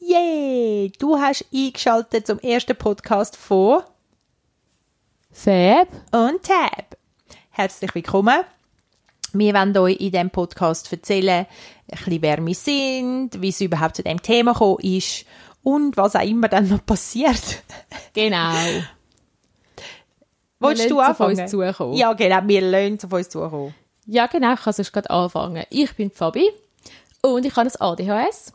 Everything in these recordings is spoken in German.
Yay! Du hast eingeschaltet zum ersten Podcast von Fab. und Tab. Herzlich willkommen. Wir wollen euch in diesem Podcast erzählen, ein bisschen, wer wir sind, wie es überhaupt zu dem Thema gekommen ist und was auch immer dann noch passiert. Genau. Willst du es auf anfangen? uns zukommen. Ja, genau, wir es auf uns zukommen. Ja, genau, ich kann sonst gerade anfangen. Ich bin Fabi und ich habe ein ADHS.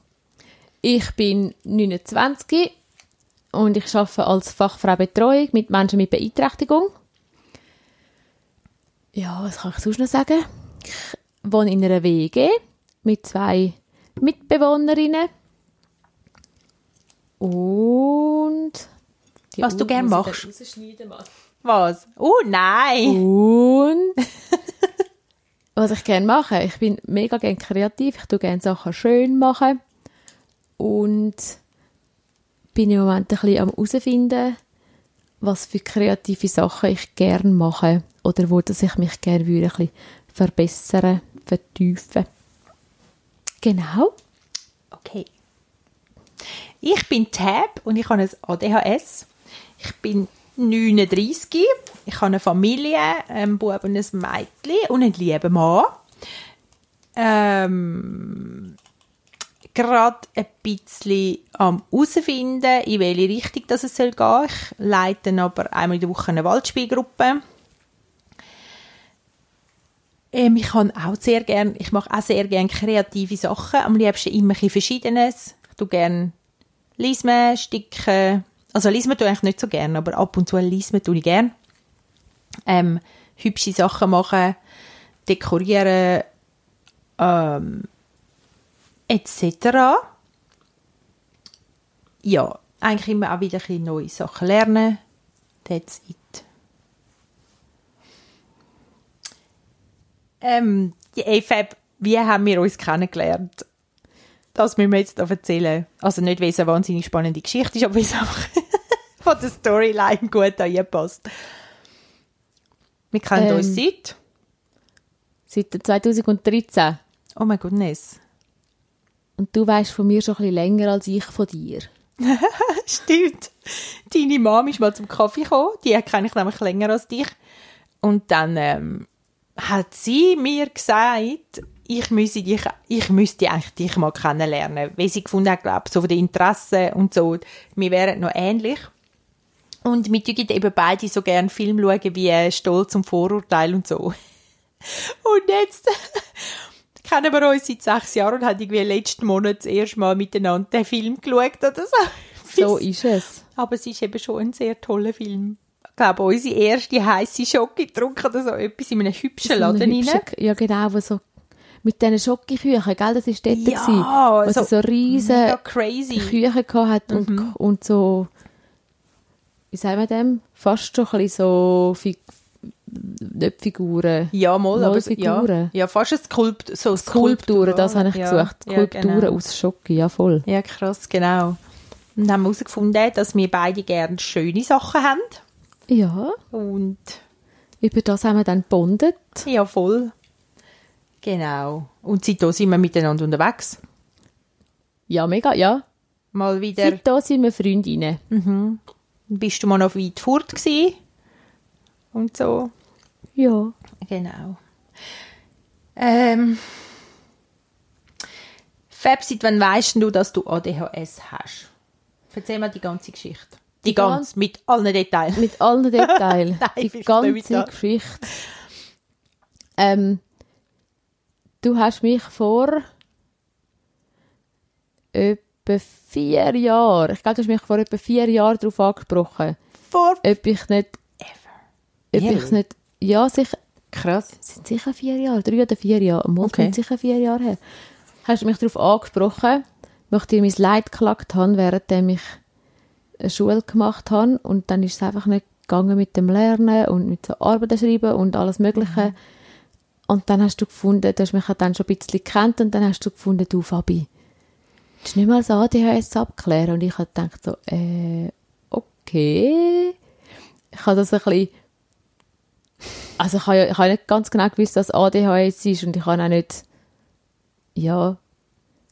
Ich bin 29 und ich arbeite als Fachfrau Betreuung mit Menschen mit Beeinträchtigung. Ja, was kann ich sonst noch sagen? Ich wohne in einer WG mit zwei Mitbewohnerinnen. Und... Was du Uhr gern muss ich machst. Was? Oh nein! Und was ich gerne mache, ich bin mega gerne kreativ, ich tue gerne Sachen schön machen und bin im Moment ein bisschen am herausfinden, was für kreative Sachen ich gerne mache oder wo dass ich mich gerne würde ein bisschen verbessern, vertiefen. Genau. Okay. Ich bin Tab und ich habe ein ADHS. Ich bin 39. Ich habe eine Familie, einen Bub und ein Mädchen und einen lieben Mann. Ähm, gerade ein bisschen am herausfinden, in welche Richtung das es soll gehen. Ich leite aber einmal in der Woche eine Waldspielgruppe. Ähm, ich kann auch sehr gern, ich mache auch sehr gern kreative Sachen. Am liebsten immer ein Verschiedenes. Ich tue gern Lismen, Sticken. Also Lismen tue ich eigentlich nicht so gern, aber ab und zu Lismen tue ich gern. Ähm, hübsche Sachen machen, dekorieren, ähm, etc. Ja, eigentlich immer auch wieder ein neue Sachen lernen. That's it. Ähm, die EFAB, wie haben wir uns kennengelernt? Das müssen wir jetzt erzählen. Also nicht, weil es eine wahnsinnig spannende Geschichte ist, aber weil es einfach von der Storyline gut passt. Wir kennen Ähm. uns seit... Seit 2013. Oh mein Goodness. Und du weißt von mir schon ein bisschen länger als ich von dir. Stimmt. Deine Mom ist mal zum Kaffee gekommen. Die kenne ich nämlich länger als dich. Und dann ähm, hat sie mir gesagt, ich müsse dich, ich müsste eigentlich dich mal kennenlernen. Weil sie gefunden hat, glaube so von den Interessen und so, wir wären noch ähnlich. Und wir schauen eben beide so gerne Film schauen wie Stolz und Vorurteil und so. Und jetzt kennen wir uns seit sechs Jahren und haben irgendwie letzten Monat das erste Mal miteinander den Film geschaut oder so. So ist es. Aber es ist eben schon ein sehr toller Film. Ich glaube, unsere erste heisse Schocke getrunken oder so etwas in einem hübschen Laden rein. Ja, genau, wo so mit diesen Schokoküchen, gell, das war dort, Ja, gewesen, wo so sie so riesen crazy. Küchen gehabt und, Mhm. und so, wie sagen wir dem, fast schon ein bisschen so, Fig nicht Figuren, Ja, mal, Mal aber so- ja, Figuren. ja, fast Skulpt, so Skulpturen, das habe ich ja, gesucht, ja, Skulpturen genau. aus Schoki, ja voll. Ja, krass, genau. Und haben herausgefunden, dass wir beide gerne schöne Sachen haben. Ja, Und über das haben wir dann bondet. ja, voll. Genau. Und seitdem sind wir miteinander unterwegs. Ja, mega, ja. Mal wieder. Seitdem sind wir Freundinnen. Bist du mal noch weit fort gewesen? Und so. Ja. Genau. Ähm. Fab, seit wann weißt du, dass du ADHS hast? Erzähl mal die ganze Geschichte. Die, Die ganze, mit allen Details. Mit allen Details. Nein, die ganze. Geschichte. Ähm, du hast mich vor etwa vier Jahren, ich glaube, du hast mich vor etwa vier Jahren darauf angesprochen, Vor ob ich nicht, ob Ehrlich? ich nicht, ja, sicher, Krass. es sind sicher vier Jahre, drei oder vier Jahre, mal Okay. sind sicher vier Jahre her. Hast du mich darauf angesprochen, dir mein Leid geklagt habe, während ich eine Schule gemacht habe und dann ist es einfach nicht gegangen mit dem Lernen und mit so Arbeiten schreiben und alles Mögliche. Und dann hast du gefunden, du hast mich dann schon ein bisschen gekannt und dann hast du gefunden, du Fabi, du nicht mal das ADHS abklären. Und ich habe gedacht so, äh, okay. Ich habe das ein bisschen also ich habe, ich habe nicht ganz genau gewusst, was ADHS ist und ich habe auch nicht, ja,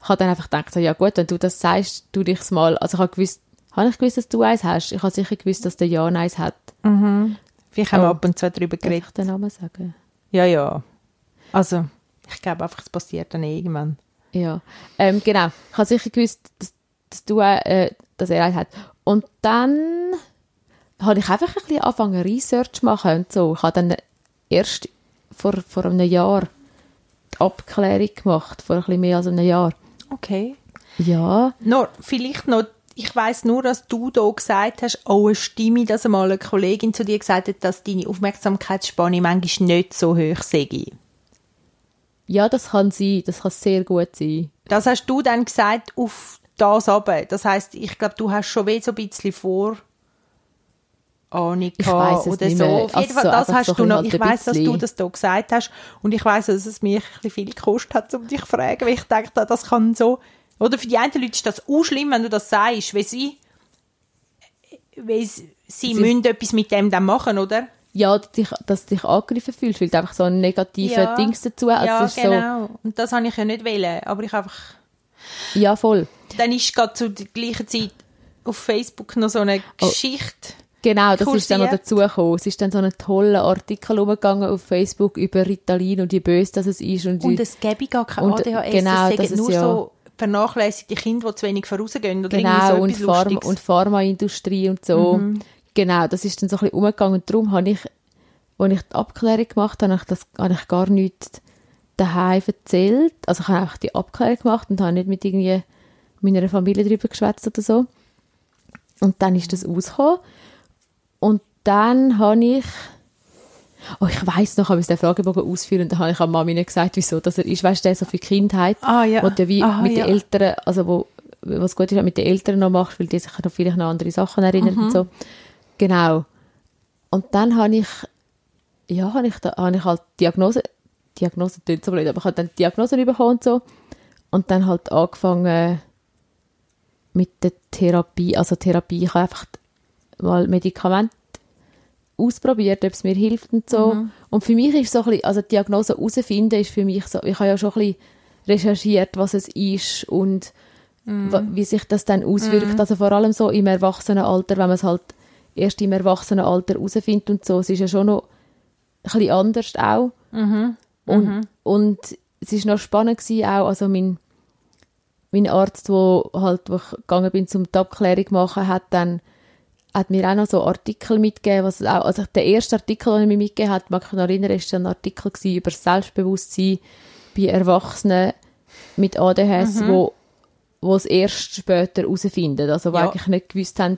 ich habe dann einfach gedacht, so, ja gut, wenn du das sagst, tu dich's mal, also ich habe gewusst, habe ich gewusst, dass du eins hast? Ich habe sicher gewusst, dass der Jan eins hat. Haben wir Oh. ab und zu darüber Darf geredet. ich den Namen sagen? Ja, ja. Also, ich glaube einfach, es passiert dann irgendwann. Ja, ähm, genau. Ich habe sicher gewusst, dass, dass du, äh, dass er eins hat. Und dann habe ich einfach ein bisschen angefangen, Research zu machen und so. Ich habe dann erst vor, vor einem Jahr die Abklärung gemacht, vor ein bisschen mehr als einem Jahr. Okay. Ja, Nur, vielleicht noch, ich weiß nur, dass du da gesagt hast, oh, eine Stimme, dass einmal eine Kollegin zu dir gesagt hat, dass deine Aufmerksamkeitsspanne manchmal nicht so hoch sei. Ja, das kann sein, das kann sehr gut sein. Das hast du dann gesagt auf das aber. Das heißt, ich glaube, du hast schon wie so ein bisschen vor Ahnung Ich weiss oder nicht so. Auf jeden Also Fall, das hast so du noch. Ich weiß, dass du das da gesagt hast und ich weiß, dass es mich ein bisschen viel gekostet hat, um dich zu fragen, weil ich dachte, das kann so. Oder für die einen Leute ist das auch schlimm, wenn du das sagst, weil sie, weil sie, sie müssen etwas mit dem dann machen, oder? Ja, dass du dich, dass du dich angegriffen fühlst, weil du einfach so ein negatives Ja. Dings dazu hast. ja, es ist genau. Und das habe ich ja nicht wollen, aber ich einfach so, ja, voll. dann ist gerade zu der gleichen Zeit auf Facebook noch so eine Oh. Geschichte. Genau, das ist dann noch kursiert. dazugekommen. Es ist dann so ein toller Artikel umgegangen auf Facebook über Ritalin und wie böse das es ist. Und, Und es gäbe gar kein Und, ADHS, genau, es das sind nur ja- so vernachlässigte Kinder, die zu wenig vorausgehen oder genau, und, irgendwie so etwas Pharma, und Pharmaindustrie und so. Genau, das ist dann so ein bisschen umgegangen. Und darum habe ich, als ich die Abklärung gemacht habe, habe ich, das, habe ich gar nichts daheim erzählt. Also ich habe einfach die Abklärung gemacht und habe nicht mit irgendwie meiner Familie darüber geschwätzt oder so. Und dann ist das rausgekommen. Und dann habe ich Oh, ich weiss noch, ich musste den Fragebogen ausfüllen und dann habe ich an Mami nicht gesagt, wieso dass er ist. Weißt du, der so für Kindheit, Ah, ja. wo du wie Aha, mit ja. den Eltern, also wo, was gut ist, mit den Eltern noch machst, weil die sich noch vielleicht noch an andere Sachen erinnern Mhm. und so. Genau. Und dann habe ich, ja, habe ich, da, habe ich halt Diagnose, Diagnose klingt so blöd, aber ich habe dann die Diagnose bekommen und so. Und dann halt angefangen mit der Therapie, also Therapie, ich habe einfach mal Medikamente ausprobiert, ob es mir hilft und so. Mhm. Und für mich ist so ein bisschen, also die Diagnose herausfinden ist für mich so, ich habe ja schon ein bisschen recherchiert, was es ist und Mhm. wie sich das dann auswirkt. Also vor allem so im Erwachsenenalter, wenn man es halt erst im Erwachsenenalter herausfindet und so. Es ist ja schon noch ein bisschen anders auch. Mhm. Und, und es ist noch spannend gewesen auch, also mein, mein Arzt, wo halt, wo ich gegangen bin, zum die Abklärung machen, hat dann hat mir auch noch so Artikel mitgegeben, was auch, also der erste Artikel, den er mir mitgegeben hat, mag ich mich noch erinnern, ist ein Artikel gewesen über das Selbstbewusstsein bei Erwachsenen mit ADHS, wo, wo es erst später herausfinden, also wo Ja. eigentlich nicht gewusst haben,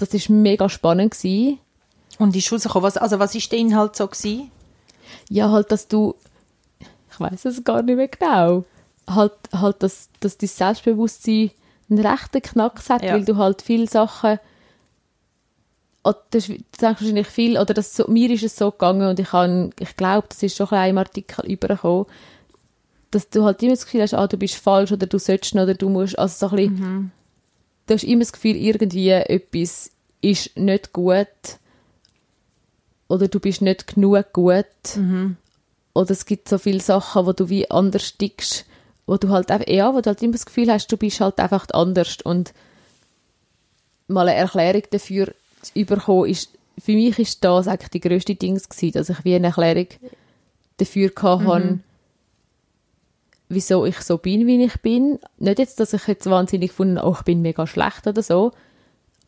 das ist mega spannend gewesen. Und ist rausgekommen, was, also was ist der Inhalt so gewesen? Ja, halt, dass du, ich weiß es gar nicht mehr genau, halt, halt dass, dass dein Selbstbewusstsein einen rechten Knacks hat, Ja. weil du halt viele Sachen, oder das, ist- denkst wahrscheinlich viel, oder das, so, mir ist es so gegangen und ich, habe, ich glaube, das ist schon ein im Artikel übergekommen, dass du halt immer das Gefühl hast, ah, du bist falsch oder du sollst oder du musst, also so ein bisschen, du hast immer das Gefühl, irgendwie etwas ist nicht gut oder du bist nicht genug gut. Oder es gibt so viele Sachen, wo du wie anders tickst, wo du halt einfach, ja, wo du halt immer das Gefühl hast, du bist halt einfach anders. Und mal eine Erklärung dafür zu überkommen, ist, für mich ist das eigentlich die grösste Dings gewesen, dass ich wie eine Erklärung dafür gehabt habe, wieso ich so bin, wie ich bin. Nicht jetzt, dass ich jetzt wahnsinnig gefunden habe, oh, ich bin mega schlecht oder so,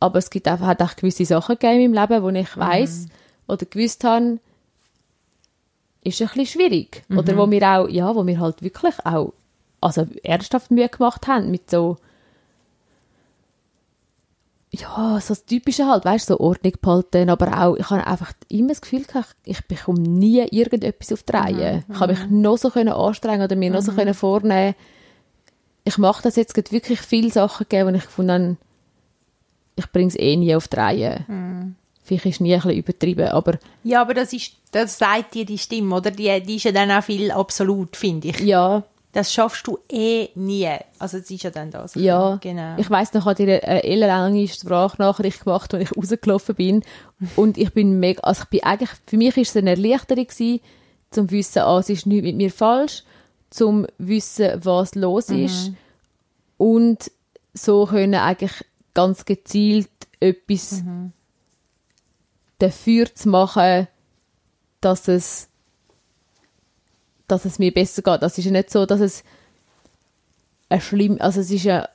aber es gibt einfach, hat auch gewisse Sachen gegeben meinem Leben, wo ich weiß oder gewusst habe, ist ein bisschen schwierig. Oder wo wir auch, ja, wo wir halt wirklich auch, also ernsthaft Mühe gemacht haben mit so, ja, so das Typische halt, weißt du, so Ordnung behalten, aber auch, ich habe einfach immer das Gefühl gehabt, ich bekomme nie irgendetwas auf die Reihe. Ich habe mich noch so können anstrengen oder mir noch so können vornehmen. Ich mache das jetzt gerade wirklich viele Sachen gegeben, wo ich gefunden habe, ich bringe es eh nie auf die Reihe. Vielleicht ist nie ein bisschen übertrieben, aber Ja, aber das ist, das sagt dir die Stimme, oder? Die, die ist ja dann auch viel absolut, finde ich. ja, das schaffst du eh nie. Also es ist ja dann das. Ja, genau. ich weiss noch, ich hatte eine ellenlange Sprachnachricht gemacht, als ich rausgelaufen bin und ich bin mega, also ich bin eigentlich, für mich war es eine Erleichterung gewesen, zum wissen, ah, es ist nichts mit mir falsch, zum wissen, was los ist und so können eigentlich ganz gezielt etwas dafür zu machen, dass es dass es mir besser geht. Das ist ja nicht so, dass es ein schlimm, also es ist ja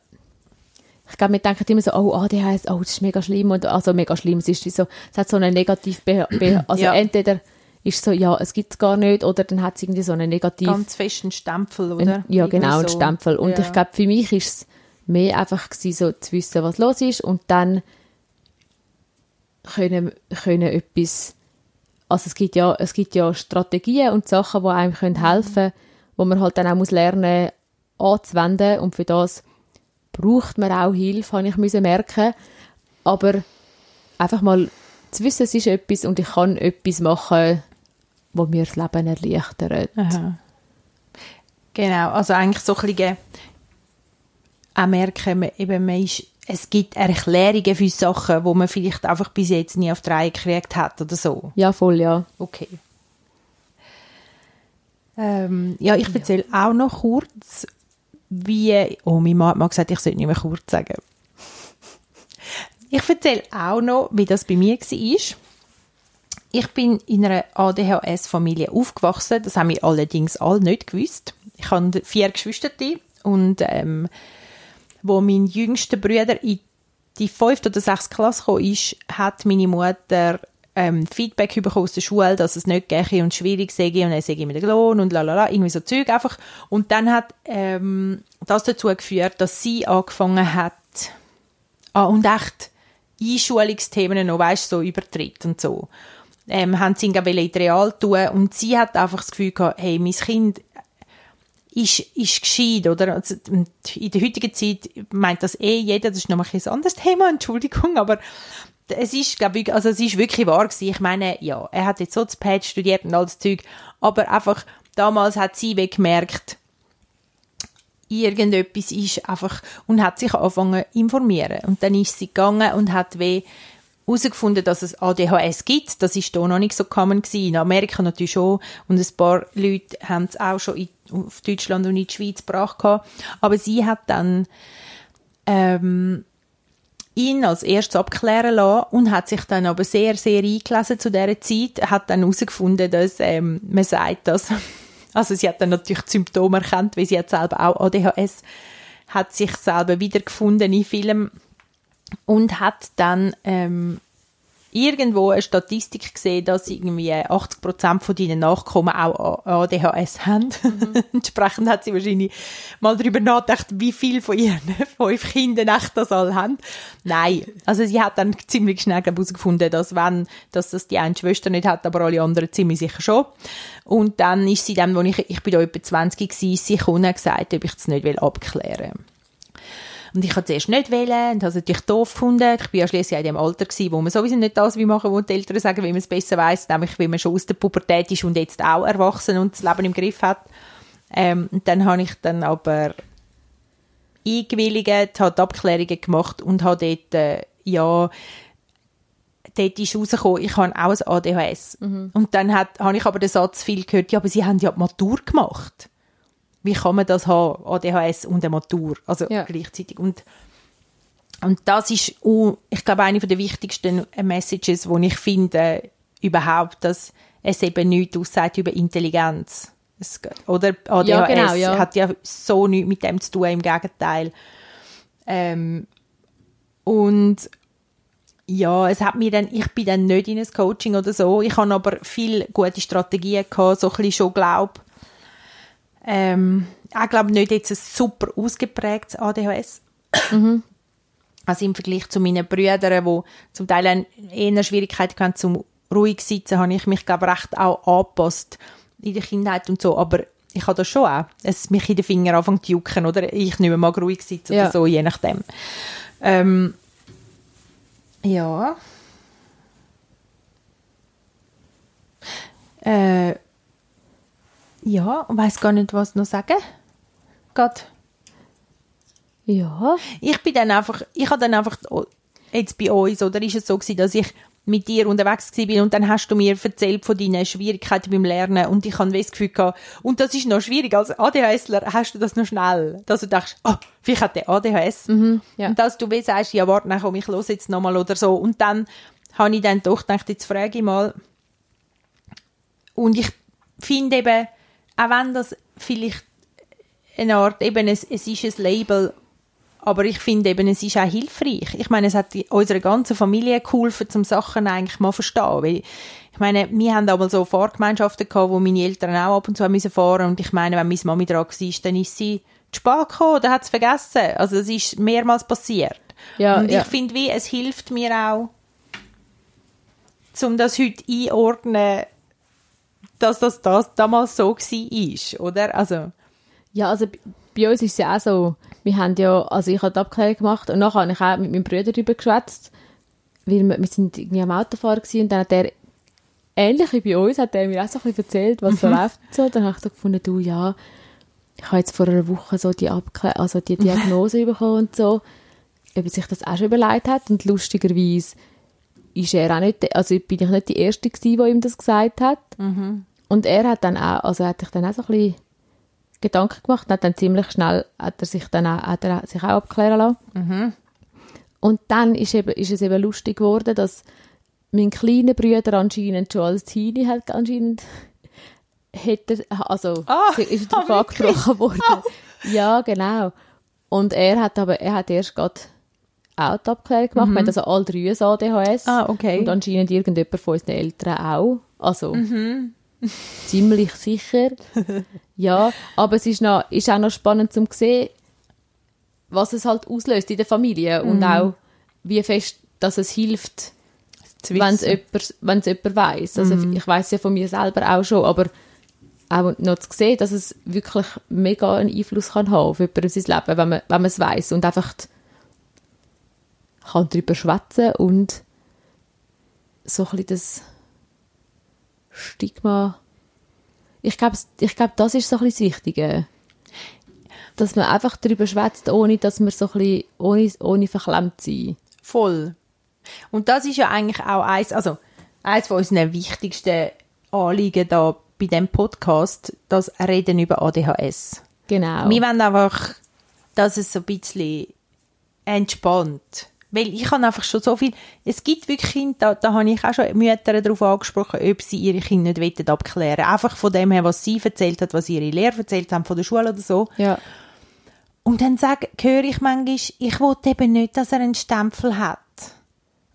ich glaube, wir denken immer so, oh, ADHS, oh, das ist mega schlimm und also mega schlimm, es ist wie so, es hat so eine negativ, also Ja. entweder ist so, ja, es gibt es gar nicht, oder dann hat es irgendwie so eine negativ, Ganz fest einen Stempel, oder? ein, ja genau, Irgendwie so. Stempel. Und Ja. ich glaube, für mich ist es mehr einfach gewesen, so zu wissen, was los ist und dann können, können etwas, also es gibt ja, es gibt ja Strategien und Sachen, die einem können helfen können, wo man halt dann auch muss lernen anzuwenden und für das braucht man auch Hilfe, habe ich müssen merken. Aber einfach mal zu wissen, es ist etwas und ich kann etwas machen, wo mir das Leben erleichtert. Aha. Genau, also eigentlich so ein bisschen auch merken, eben, man ist, es gibt Erklärungen für Sachen, wo man vielleicht einfach bis jetzt nie auf die Reihe gekriegt hat oder so. Ja, voll, ja. Okay. Ähm, ja, ich erzähle auch noch kurz, wie. Oh, mein Mann hat mal gesagt, ich sollte nicht mehr kurz sagen. Ich erzähle auch noch, wie das bei mir war. Ich bin in einer ADHS-Familie aufgewachsen. Das haben wir allerdings alle nicht gewusst. Ich habe vier Geschwister und ähm, wo mein jüngster Bruder in die fünfte oder sechste Klasse gekommen ist, hat meine Mutter ähm, Feedback bekommen aus der Schule, dass es nicht gehe und schwierig sei und er sei mit dem Lohn und lalala, irgendwie so Zeug einfach. Und dann hat ähm, das dazu geführt, dass sie angefangen hat, ah, und echt Einschulungsthemen noch, weißt so Übertritt und so, ähm, haben sie ihn in Real tun und sie hat einfach das Gefühl gehabt, hey, mein Kind ist, ist gescheit, oder? Also, in der heutigen Zeit meint das eh jeder, das ist nochmal ein anderes Thema, Entschuldigung, aber es ist, glaube ich, also es ist wirklich wahr gewesen. Ich meine, ja, er hat jetzt so das Pad studiert und all das Zeug, aber einfach, damals hat sie gemerkt, irgendetwas ist einfach, und hat sich angefangen informieren. Und dann ist sie gegangen und hat wie herausgefunden, dass es ADHS gibt. Das ist hier noch nicht so common gewesen. In Amerika natürlich schon. Und ein paar Leute haben es auch schon in, auf Deutschland und in die Schweiz gebracht. Aber sie hat dann ähm, ihn als erstes abklären lassen und hat sich dann aber sehr, sehr eingelesen zu dieser Zeit, hat dann herausgefunden, dass ähm, man sagt, dass, also sie hat dann natürlich die Symptome erkannt, weil sie hat selber auch ADHS, hat sich selber wiedergefunden in Filmen und hat dann ähm, irgendwo eine Statistik gesehen, dass irgendwie 80% von deinen Nachkommen auch ADHS haben. Entsprechend hat sie wahrscheinlich mal darüber nachgedacht, wie viel von ihren fünf Kindern echt das alle haben. Nein, also sie hat dann ziemlich schnell herausgefunden, dass wenn, dass das die eine Schwester nicht hat, aber alle anderen ziemlich sicher schon. Und dann ist sie dann, wo ich, ich bin da etwa 20 gewesen, sie gekommen und gesagt, ob ich das nicht will abklären will. Und ich habe zuerst nicht wählen und habe es natürlich doof gefunden. Ich bin ja schliesslich in dem Alter gewesen, wo man sowieso nicht das wie machen, wo die Eltern sagen, wie man es besser weiss, nämlich wie man schon aus der Pubertät ist und jetzt auch erwachsen und das Leben im Griff hat. Ähm, und dann habe ich dann aber eingewilligt, habe Abklärungen gemacht und habe dort, äh, ja, dort ist rausgekommen, ich habe auch ein ADHS. Und dann hat, habe ich aber den Satz viel gehört, ja, aber sie haben ja die Matur gemacht. Wie kann man das haben, ADHS und eine Matur, also Ja. gleichzeitig. Und, und das ist, ich glaube, eine der wichtigsten Messages, die ich finde, überhaupt, dass es eben nichts aussagt über Intelligenz. Es, oder ADHS Ja, genau, ja. hat ja so nichts mit dem zu tun, im Gegenteil. Ähm, und ja, es hat mir dann, ich bin dann nicht in ein Coaching oder so. Ich habe aber viel gute Strategien gehabt, so ein bisschen schon glaub. Ähm, ich glaube nicht jetzt ein super ausgeprägtes ADHS. Also im Vergleich zu meinen Brüdern, die zum Teil eher Schwierigkeiten hatten zum ruhig sitzen, habe ich mich glaube recht auch angepasst in der Kindheit und so. Aber ich habe das schon auch, es mich in den Fingern anfängt zu jucken oder ich nicht mehr mag ruhig sitzen Ja. oder so, je nachdem. Ähm, ja. Ja, weiß gar nicht, was noch sagen. gerade. Ja. Ich bin dann einfach, ich habe dann einfach, jetzt bei uns, oder ist es so gewesen, dass ich mit dir unterwegs gewesen bin und dann hast du mir erzählt von deinen Schwierigkeiten beim Lernen und ich habe das Gefühl gehabt, und das ist noch schwierig, als ADHSler hast du das noch schnell, dass du denkst, oh, vielleicht hat der ADHS. ja. Und dass du wie sagst, ja, warte, dann komm, ich los jetzt nochmal oder so. Und dann habe ich dann doch gedacht, jetzt frage ich mal. Und ich finde eben, auch wenn das vielleicht eine Art, eben, es, es ist ein Label, aber ich finde eben, es ist auch hilfreich. Ich meine, es hat unserer ganzen Familie geholfen, zum Sachen eigentlich mal verstehen. Weil, ich meine, wir haben aber so Fahrgemeinschaften gehabt, wo meine Eltern auch ab und zu haben müssen fahren und ich meine, wenn meine Mami dran war, dann ist sie zu spät gekommen oder hat es vergessen. Also es ist mehrmals passiert. Ja, und ja. ich finde, wie, es hilft mir auch, um das heute einordnen, dass das, das damals so war, oder? Also, Ja, also bei uns ist es ja auch so, wir haben ja, also ich habe die Abklärung gemacht und nachher habe ich auch mit meinem Bruder darüber geschwätzt, weil wir, wir sind irgendwie am Autofahren gewesen und dann hat er, ähnlich wie bei uns, hat er mir auch so ein bisschen erzählt, was so läuft und so. Dann habe ich so gefunden, du, ja, ich habe jetzt vor einer Woche so die, Abklä also die Diagnose bekommen und so, ob er sich das auch schon überlegt hat und lustigerweise ist er auch nicht, also bin ich nicht die Erste gewesen, die ihm das gesagt hat. Und er hat dann auch, also hat sich dann auch so ein bisschen Gedanken gemacht und hat dann ziemlich schnell, hat er sich dann auch, hat er sich auch abklären lassen. Und dann ist, eben, ist es eben lustig geworden, dass mein kleiner Bruder anscheinend schon als Teenie hat anscheinend hätte, also Ah, sie ist ah, darauf wirklich? angesprochen worden. Ja, genau. Und er hat aber, er hat erst gerade auch die Abklärung gemacht. Wir haben also alle drei ein ADHS. Mhm. Ah, okay. Und anscheinend irgendjemand von unseren Eltern auch. Also, Mhm. ziemlich sicher. ja, aber es ist, noch, ist auch noch spannend zu sehen, was es halt auslöst in der Familie Mhm. und auch, wie fest, dass es hilft, wenn es jemand, wenn's jemand weiss. Also Mhm. ich weiß ja von mir selber auch schon, aber auch noch zu sehen, dass es wirklich mega einen Einfluss kann haben auf jemanden sein Leben, wenn man, wenn man es weiss und einfach kann darüber schwätzen und so ein bisschen das Stigma ich glaube, ich glaub, das ist so ein bisschen das Wichtige. Dass man einfach darüber schwätzt, ohne dass man so ein bisschen, ohne, ohne verklemmt sein. Voll. Und das ist ja eigentlich auch eins, also eins von unseren wichtigsten Anliegen da bei dem Podcast, das Reden über ADHS. Genau. Wir wollen einfach, dass es so ein bisschen entspannt. Weil ich habe einfach schon so viel, es gibt wirklich Kinder, da, da habe ich auch schon Mütter darauf angesprochen, ob sie ihre Kinder nicht wollen abklären Einfach von dem her, was sie erzählt hat, was ihre Lehrer erzählt haben von der Schule oder so. ja. Und dann sag, höre ich manchmal, ich will eben nicht, dass er einen Stempel hat.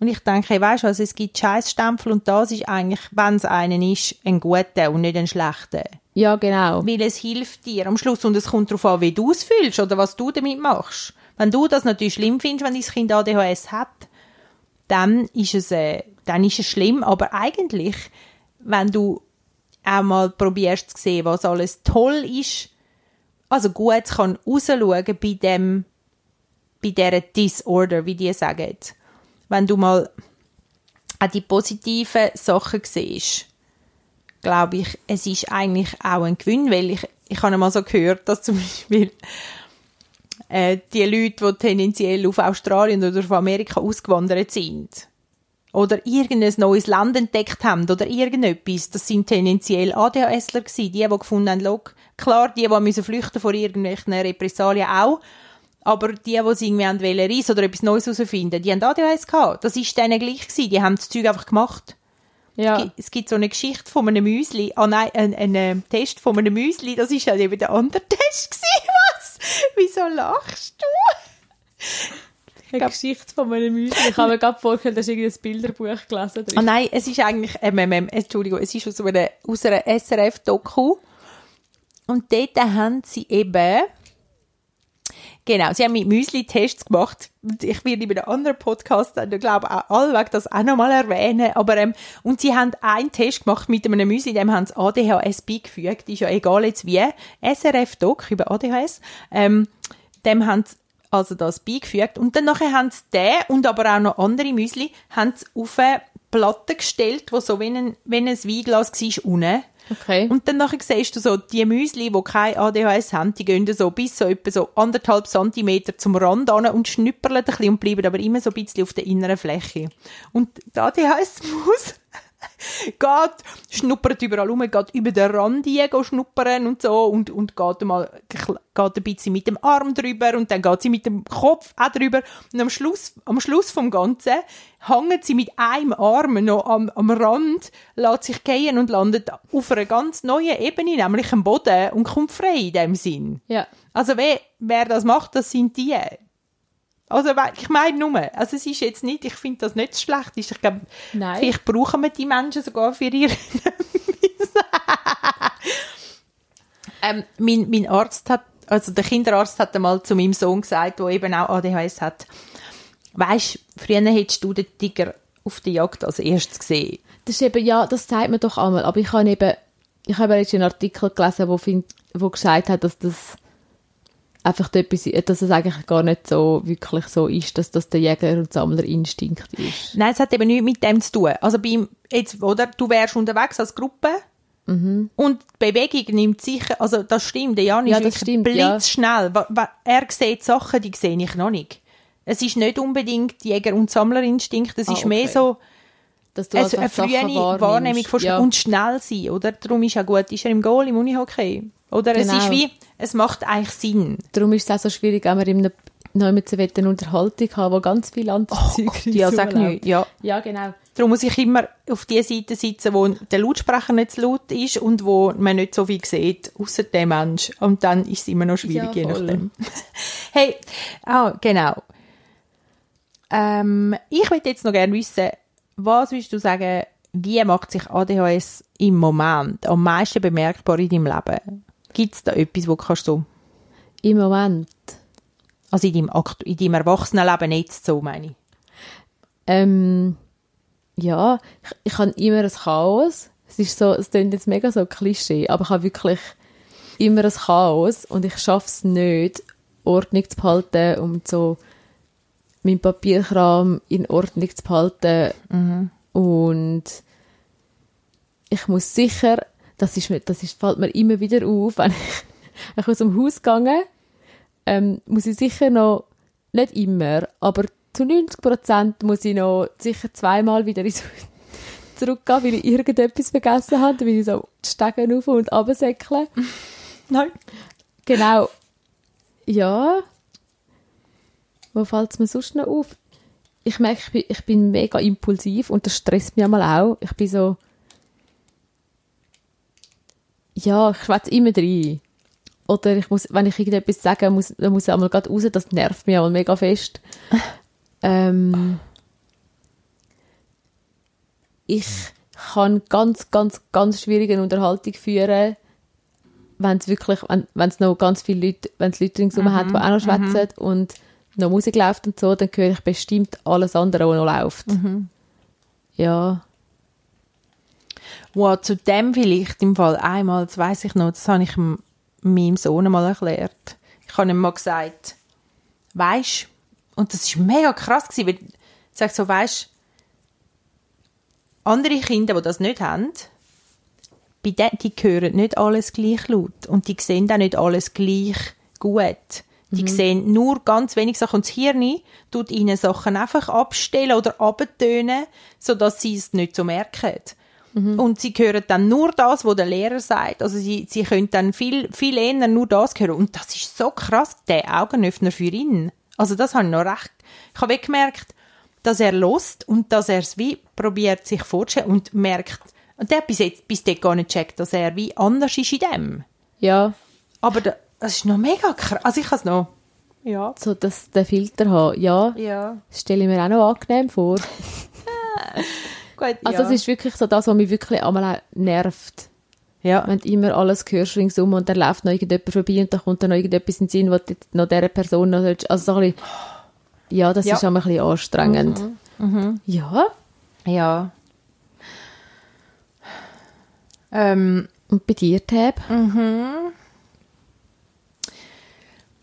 Und ich denke, weißt du, also es gibt Scheißstempel und das ist eigentlich, wenn es einen ist, ein guter und nicht ein schlechter. ja, genau. Weil es hilft dir am Schluss und es kommt darauf an, wie du es fühlst oder was du damit machst. Wenn du das natürlich schlimm findest, wenn dein Kind ADHS hat, dann ist es, äh, dann ist es schlimm. Aber eigentlich, wenn du auch mal probierst zu sehen, was alles toll ist, also gut kann rausschauen bei dem, bei dieser Disorder, wie die sagen. Wenn du mal auch die positiven Sachen siehst, glaube ich, es ist eigentlich auch ein Gewinn, weil ich, ich habe mal so gehört, dass zum Beispiel äh, die Leute, die tendenziell auf Australien oder auf Amerika ausgewandert sind oder irgendein neues Land entdeckt haben oder irgendetwas, das sind tendenziell ADHSler gewesen, die, die gefunden haben, look, klar, die, die müssen flüchten vor irgendwelchen Repressalien auch, aber die, die sie irgendwie wollen reisen oder etwas Neues herausfinden, die haben ADHS gehabt. Das ist denen gleich gewesen. Die haben das Zeug einfach gemacht. Ja. Es gibt so eine Geschichte von einem Müsli, ah nein, ein, ein, ähm, Test von einem Müsli, das ist ja eben der andere Test gewesen, was? Wieso lachst du? Eine Geschichte von einem Müsli. Ich kann mir gerade vorstellen, dass irgendein Bilderbuch gelesen Ah nein, es ist eigentlich, ähm, Entschuldigung, es ist aus einer, aus einer SRF-Doku und dort haben sie eben Genau, sie haben mit Müsli-Tests gemacht. Und Ich werde bei einem anderen Podcast, ich glaube auch allweg das auch nochmal erwähnen. Aber, ähm, und sie haben einen Test gemacht mit einem Müsli, dem haben sie ADHS beigefügt. Ist ja egal jetzt wie. SRF-Doc über ADHS. Ähm, dem haben sie also das beigefügt. Und dann nachher haben sie den und aber auch noch andere Müsli, haben sie auf eine Platte gestellt, wo so wie ein, wie ein Weinglas war, unten. Okay. Und dann nachher siehst du so, die Müsli, die kein ADHS haben, die gehen so bis so etwa so anderthalb Zentimeter zum Rand an und schnüpperlen ein bisschen und bleiben aber immer so ein bisschen auf der inneren Fläche. Und die ADHS-Maus geht, schnuppert überall rum, geht über den Rand geht schnuppern und so und, und geht mal, geht ein bisschen mit dem Arm drüber und dann geht sie mit dem Kopf auch drüber und am Schluss, am Schluss vom Ganzen hängt sie mit einem Arm noch am, am Rand, lässt sich gehen und landet auf einer ganz neuen Ebene, nämlich am Boden und kommt frei in dem Sinn. Ja. Also wer, wer das macht, das sind die. Also ich meine nur, also es ist jetzt nicht, ich finde das nicht das Schlechteste. Ich glaube, Nein. vielleicht brauchen wir die Menschen sogar für ihre ähm, mein, mein Arzt hat, also der Kinderarzt hat einmal zu meinem Sohn gesagt, der eben auch ADHS hat, weisst, früher hättest du den Tiger auf der Jagd als erstes gesehen. Das ist eben, ja, das sagt man doch einmal. Aber ich habe eben, ich habe jetzt einen Artikel gelesen, wo, find, wo gesagt hat, dass das einfach etwas, dass es eigentlich gar nicht so wirklich so ist, dass das der Jäger- und Sammlerinstinkt ist. Nein, es hat eben nichts mit dem zu tun. Also beim, jetzt, oder, du wärst unterwegs als Gruppe und die Bewegung nimmt sicher, also das stimmt, der Jan Ja, ist das wirklich stimmt, ja. blitzschnell. Wa- Er sieht Sachen, die sehe ich noch nicht. Es ist nicht unbedingt Jäger- und Sammlerinstinkt, es Ah, ist mehr okay. so Dass du also eine frühe. Wahrnehmung von ja. und schnell sein, oder? Darum ist ja gut, ist er im Goal, im Unihockey. Oder es Genau. ist wie, es macht eigentlich Sinn. Darum ist es auch so schwierig, wenn man in einem Neumann zu eine Unterhaltung haben, wo ganz viel anderes Zeug Oh Ja, sag nicht, ja. Ja, genau. Darum muss ich immer auf die Seite sitzen, wo der Lautsprecher nicht zu laut ist und wo man nicht so viel sieht, außer dem Mensch. Und dann ist es immer noch schwierig, Ja, je nachdem. hey, ah, genau. Ähm, ich würde jetzt noch gerne wissen, was würdest du sagen, wie macht sich ADHS im Moment am meisten bemerkbar in deinem Leben? Gibt es da etwas, wo kannst du, Im Moment. also in deinem, aktu- in deinem Erwachsenenleben jetzt so, meine ich? Ähm, ja, ich, ich habe immer ein Chaos. Es ist so, es klingt jetzt mega so Klischee, aber ich habe wirklich immer ein Chaos und ich schaffe es nicht, Ordnung zu behalten und so meinen Papierkram in Ordnung zu behalten. Und ich muss sicher, das, ist, mir- das ist, fällt mir immer wieder auf, wenn ich, aus dem Haus gehe, ähm, muss ich sicher noch, nicht immer, aber zu 90 Prozent muss ich noch sicher zweimal wieder ins zurückgehen, weil ich irgendetwas vergessen habe, dann bin ich so die Stege auf und runtersäckeln. Nein. Genau. Ja. Wo fällt es mir sonst noch auf? Ich merke, ich bin, ich bin mega impulsiv und das stresst mich einmal auch. Ich bin so... Ja, ich schwätze immer rein. Oder ich muss, wenn ich irgendetwas sage, muss, dann muss ich einmal gerade raus, das nervt mich einmal mega fest. ähm, ich kann ganz, ganz, ganz schwierige Unterhaltung führen, wenn es wirklich, wenn es noch ganz viele Leute, wenn es Leute ringsum hat, die auch noch schwätzen und noch Musik läuft und so, dann höre ich bestimmt alles andere, was noch läuft. Ja. Wow, zu dem vielleicht im Fall einmal, das weiß ich noch, das habe ich meinem Sohn mal erklärt. Ich habe ihm mal gesagt, weisst, und das ist mega krass gewesen, weil ich sage so, weisst, andere Kinder, die das nicht haben, bei denen, die hören nicht alles gleich laut und die sehen auch nicht alles gleich gut. Die sehen nur ganz wenig Sachen und das Hirn tut ihnen Sachen einfach abstellen oder abtönen, sodass sie es nicht so merken. Und sie hören dann nur das, was der Lehrer sagt. Also sie, sie können dann viel, viel eher nur das hören. Und das ist so krass, der Augenöffner für ihn. Also das habe ich noch recht. Ich habe gemerkt, dass er lost und dass er es wie probiert sich vorzustellen und merkt, und der hat bis jetzt, bis dort gar nicht checkt, dass er wie anders ist in dem. Ja. Aber da, das ist noch mega krass. Also ich habe es noch, ja. So, dass den Filter haben. Ja. Ja. Das stelle ich mir auch noch angenehm vor. Gut, Also ja. es ist wirklich so das, was mich wirklich einmal auch nervt. ja. Wenn du immer alles hörst ringsum und dann läuft noch irgendjemand vorbei und dann kommt dann noch irgendetwas in den Sinn, was du noch dieser Person noch sollst. Also so ein bisschen, ja, das Ja. ist einmal ein bisschen anstrengend. Ja. Ja. Ähm, Und bei dir, Tab?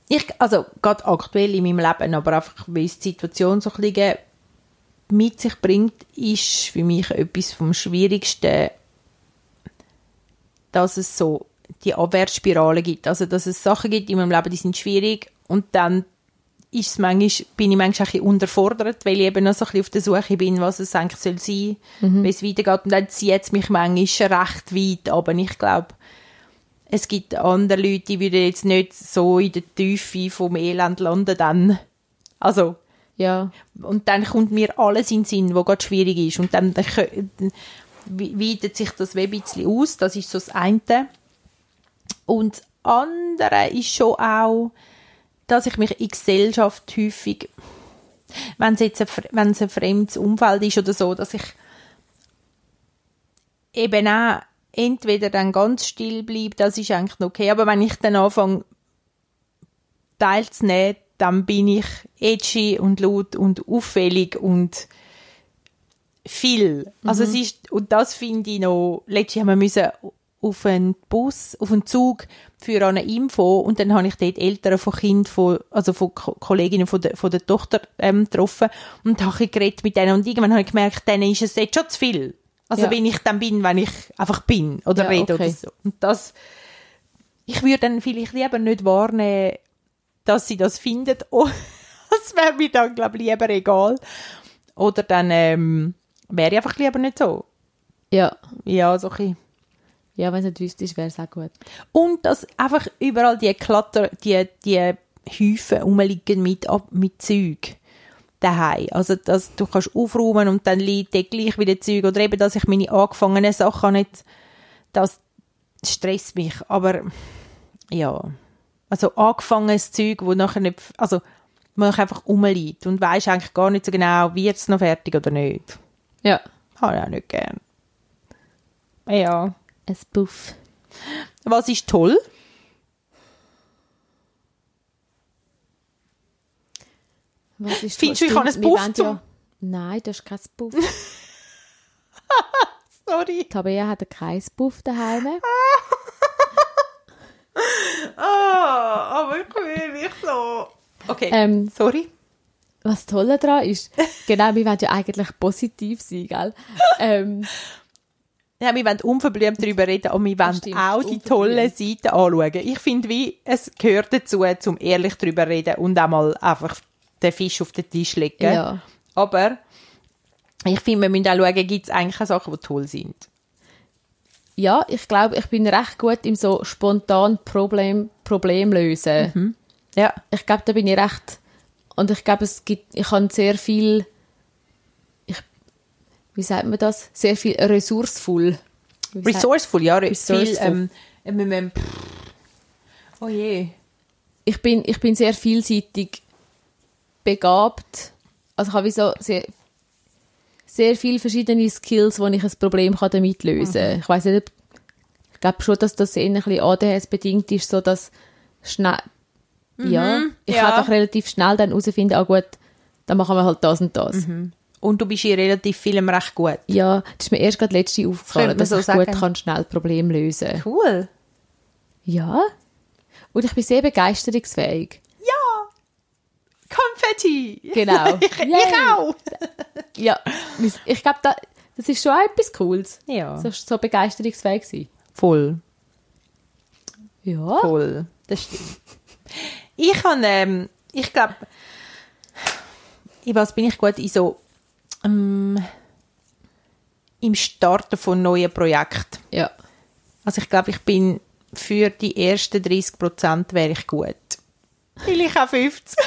ich, also gerade aktuell in meinem Leben, aber einfach, weil es die Situation so ein bisschen mit sich bringt, ist für mich etwas vom Schwierigsten dass es so die Abwärtsspirale gibt. Also, dass es Sachen gibt in meinem Leben, die sind schwierig und dann ist es manchmal, bin ich manchmal ein bisschen unterfordert, weil ich eben noch so ein bisschen auf der Suche bin, was es eigentlich soll sein, mhm. wie es weitergeht. Und dann zieht es mich manchmal recht weit, aber ich glaube, es gibt andere Leute, die würden jetzt nicht so in der Tiefe vom Elend landen dann. Also, ja. Und dann kommt mir alles in den Sinn, was gerade schwierig ist. Und dann, weitet sich das ein bisschen aus. Das ist so das eine. Und das andere ist schon auch, dass ich mich in Gesellschaft häufig, wenn es jetzt ein, wenn es ein fremdes Umfeld ist oder so, dass ich eben auch entweder dann ganz still bleibe, das ist eigentlich okay, aber wenn ich dann anfange teilzunehmen, dann bin ich edgy und laut und auffällig und viel. Also mhm. es ist, und das finde ich noch, letztlich haben wir müssen auf einen Bus, auf einen Zug für eine Info und dann habe ich dort Eltern von Kind, von, also von Kolleginnen von der, von der Tochter ähm, getroffen und habe geredet mit denen und irgendwann habe ich gemerkt, denen ist es jetzt schon zu viel. Also ja. wenn ich dann bin, wenn ich einfach bin oder ja, rede okay. oder so. Und das, ich würde dann vielleicht lieber nicht warnen, dass sie das findet. Oh, das wäre mir dann, glaube ich, lieber egal. Oder dann ähm, wäre ich einfach lieber nicht so. Ja. Ja, so ein. Ja, wenn es nicht wüsstest, wäre es auch gut. Und dass einfach überall die Klatter, die, die Häufen rumliegen mit, mit Zeug daheim. Also, dass du kannst aufräumen und dann liegt dort gleich wieder Zeug. Oder eben, dass ich meine angefangenen Sachen nicht, das stresst mich. Aber, ja. Also, angefangenes Zeug, wo nachher nicht, also, man einfach rumliegt und weiß eigentlich gar nicht so genau, wird es noch fertig oder nicht. Ja. Habe ich auch nicht gern. Ja ein Buff. Was ist toll? Was ist Findest du, ich habe ein Buff ja, Nein, das ist kein Buff. Sorry. Tabea hat kein Buff daheim. ah, aber ich fühle mich so... Okay, ähm, sorry. Was toll daran ist, genau, wir wollen ja eigentlich positiv sein, gell? Ähm, ja, wir wollen unverblümt darüber reden und wir wollen Stimmt, auch die tollen Seiten anschauen. Ich finde, wie es gehört dazu, zum ehrlich darüber reden und auch mal einfach den Fisch auf den Tisch legen. Ja. Aber ich finde, wir müssen auch schauen, gibt es eigentlich Sachen, die toll sind. Ja, ich glaube, ich bin recht gut im so spontan Problem, Problem lösen. Mhm. Ja. Ich glaube, da bin ich recht und ich glaube, es gibt, ich habe sehr viel wie sagt man das, sehr viel resourceful. Resourceful, ja, resourceful. viel, ähm, ähm, oh je. Ich bin, ich bin sehr vielseitig begabt. Also ich habe so sehr, sehr viele verschiedene Skills, wo ich ein Problem kann damit lösen kann. Mhm. Ich weiß nicht, ich glaube schon, dass das eher ein bisschen ADHS bedingt ist, so dass schnell, mhm, ja, ich ja. kann doch relativ schnell dann herausfinden, ah gut, dann machen wir halt das und das. Mhm. Und du bist in relativ vielem recht gut. Ja, das ist mir erst gerade letzte aufgefallen, dass so ich sagen. gut kann schnell Probleme lösen Cool. Ja. Und ich bin sehr begeisterungsfähig. Konfetti. Genau. ich, ich auch. ja. Ich glaube, das, das ist schon etwas Cooles. Ja. So, so begeisterungsfähig sein. Voll. Ja. Voll. Das stimmt. Ich habe, ähm, ich glaube, in was bin ich gut? In so ähm, im Starten von neuen Projekten. Ja. Also ich glaube, ich bin für die ersten 30 Prozent wäre ich gut. Vielleicht auch 50.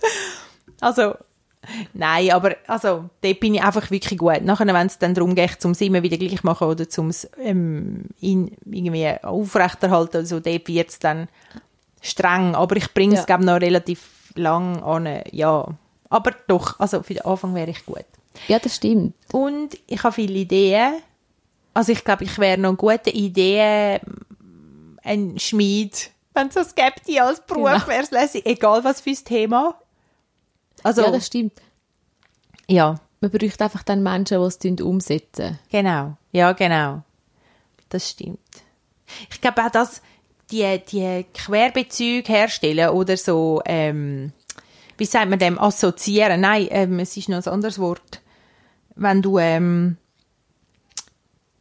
also, nein, aber also, dort bin ich einfach wirklich gut. Nachher, wenn es dann darum geht, um es immer wieder gleich machen oder zum ähm, ihn irgendwie aufrechterhalten, also dort wird es dann streng. Aber ich bringe es, ja. glaube noch relativ lang an, ja. Aber doch, also für den Anfang wäre ich gut. Ja, das stimmt. Und ich habe viele Ideen. Also ich glaube, ich wäre noch eine gute Idee, ein Schmied, wenn es das gäbe als Beruf, genau. wäre es lässig, egal was für ein Thema. Also, ja, das stimmt. Ja. Man bräuchte einfach dann Menschen, die es umsetzen. Genau, ja, genau. Das stimmt. Ich glaube auch, dass die, die Querbezüge herstellen oder so, ähm, wie sagt man dem, assoziieren? Nein, ähm, es ist noch ein anderes Wort. Wenn du, ähm,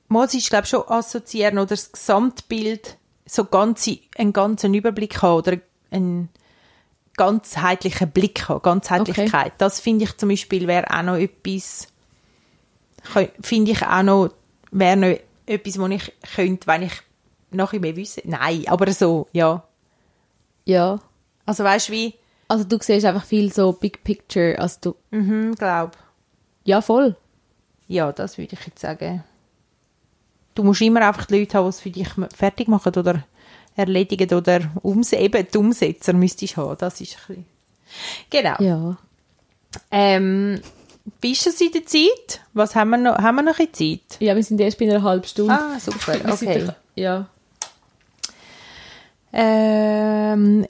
muss ich glaube schon assoziieren oder das Gesamtbild so ganze, einen ganzen Überblick haben oder einen ganzheitlichen Blick haben, Ganzheitlichkeit. Das finde ich zum Beispiel wäre auch noch etwas, finde ich auch noch, wäre noch etwas, wo ich könnte, wenn ich noch bisschen mehr wüsste. Nein, aber so, ja. Ja. Also weißt du wie, Also du siehst einfach viel so Big Picture, als du... mhm, glaub. Ja, voll. Ja, das würde ich jetzt sagen. Du musst immer einfach die Leute haben, die es für dich fertig machen oder erledigen oder umse eben die Umsetzer müsstest du haben. Das ist ein bisschen... Genau. Ja. Ähm, wie ist es in der Zeit? Was haben wir noch? Haben wir noch ein Zeit? Ja, wir sind erst bei einer halben Stunde. Ah, super. Wir Okay. doch- Ja. Ähm,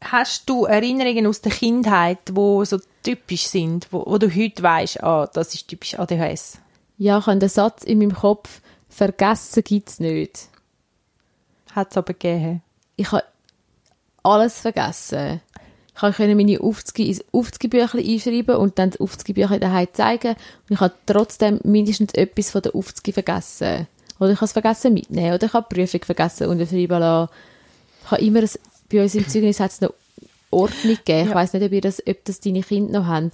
hast du Erinnerungen aus der Kindheit, wo so typisch sind, wo, wo du heute weißt, ah, das ist typisch ADHS? Ja, ich habe den Satz in meinem Kopf, vergessen gibt's nicht. Hat es aber gegeben. Ich habe alles vergessen. Ich konnte meine Aufzüge ins Aufzügebüchlein einschreiben und dann das Aufzügebüchlein daheim zeigen. Und ich habe trotzdem mindestens etwas von der Aufzüge vergessen. Oder ich habe es vergessen mitnehmen. Oder ich habe die Prüfung vergessen und schreiben lassen. Ich habe immer, ein, bei uns im Zeugnis hat es noch Ordnung gegeben. Ich Ja. weiss nicht, ob, ihr das, ob das deine Kinder noch haben.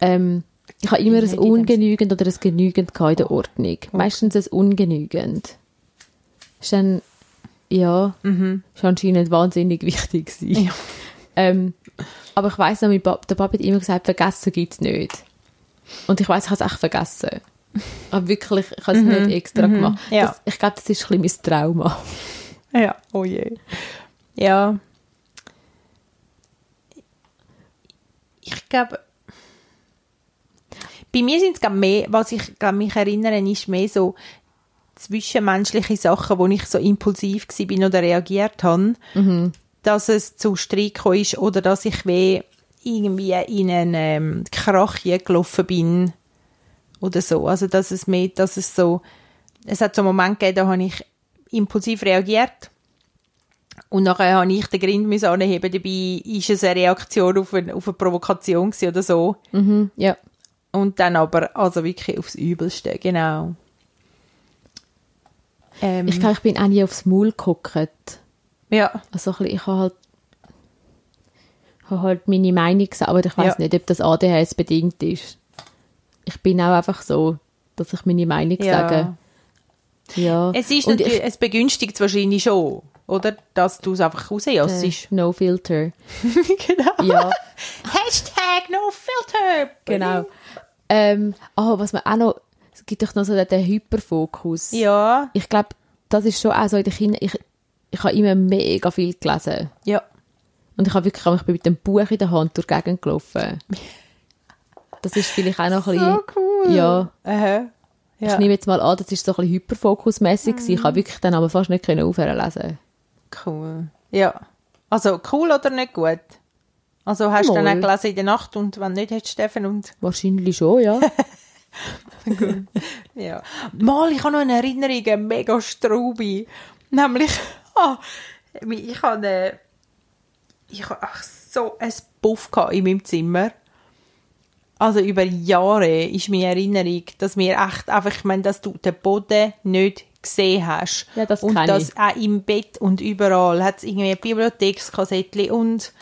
Ähm, ich habe immer ein die ungenügend oder ein genügend in der Ordnung. Meistens ein ungenügend. Ist dann, ja, ist anscheinend wahnsinnig wichtig gewesen. Ja. Ähm, aber ich weiss noch, mein Pap der Papa hat immer gesagt, vergessen gibt's nicht. Und ich weiss, ich habe es echt vergessen. Aber wirklich, ich habe es nicht extra gemacht. Ja. Das, ich glaube, das ist ein bisschen mein Trauma. Ja, oh je. Ja. Ich glaube, bei mir sind es mehr, was ich glaub, mich erinnere, ist mehr so zwischenmenschliche Sachen, wo ich so impulsiv bin oder reagiert habe, dass es zu Streit ist oder dass ich weh irgendwie in einen ähm, Krach gelaufen bin oder so. Also dass es mehr, dass es so, es hat so einen Moment gegeben, da habe ich impulsiv reagiert und nachher habe ich den Grind müssen anheben, dabei ist es eine Reaktion auf eine, auf eine Provokation oder so. Mhm, ja. Und dann aber, also wirklich aufs Übelste, genau. Ähm, Ich glaube, ich bin auch nie aufs Maul geguckt. ja, Also ein bisschen, ich habe halt, habe halt meine Meinung gesagt, aber ich weiß Ja. nicht, ob das ADHS bedingt ist. Ich bin auch einfach so, dass ich meine Meinung ja. sage. Ja. Es ist Und natürlich, ich, es begünstigt es wahrscheinlich schon, oder? Dass du es einfach rausjassst. äh, no filter. genau. Ja, Hashtag no filter. genau. Ähm, oh, was man auch noch, es gibt doch noch so den, Hyperfokus. Ja, Ich glaube, das ist schon auch so in den Kindern, ich, ich habe immer mega viel gelesen. ja. Und ich habe wirklich, ich bin mit dem Buch in der Hand durch die Gegend gelaufen. Das ist vielleicht auch noch ein bisschen, So cool. ja, Aha. ich Ja, nehme jetzt mal an, das ist so ein bisschen hyperfokusmässig gewesen. Ich habe wirklich dann aber fast nicht können aufhören lesen. cool. Ja. Also, cool oder nicht gut? Also, hast du dann Mal. auch gelesen in der Nacht und wenn nicht, hättest du Steffen und Wahrscheinlich schon, ja. Ja. Mal, ich habe noch eine Erinnerung, eine mega Strubi. Nämlich, ah, ich habe ich habe so ein Puff in meinem Zimmer. Also über Jahre ist meine Erinnerung, dass mir echt einfach, ich meine, dass du den Boden nicht gesehen hast. Ja, das Und das ich. auch im Bett und überall hat es irgendwie Bibliothekskassettchen und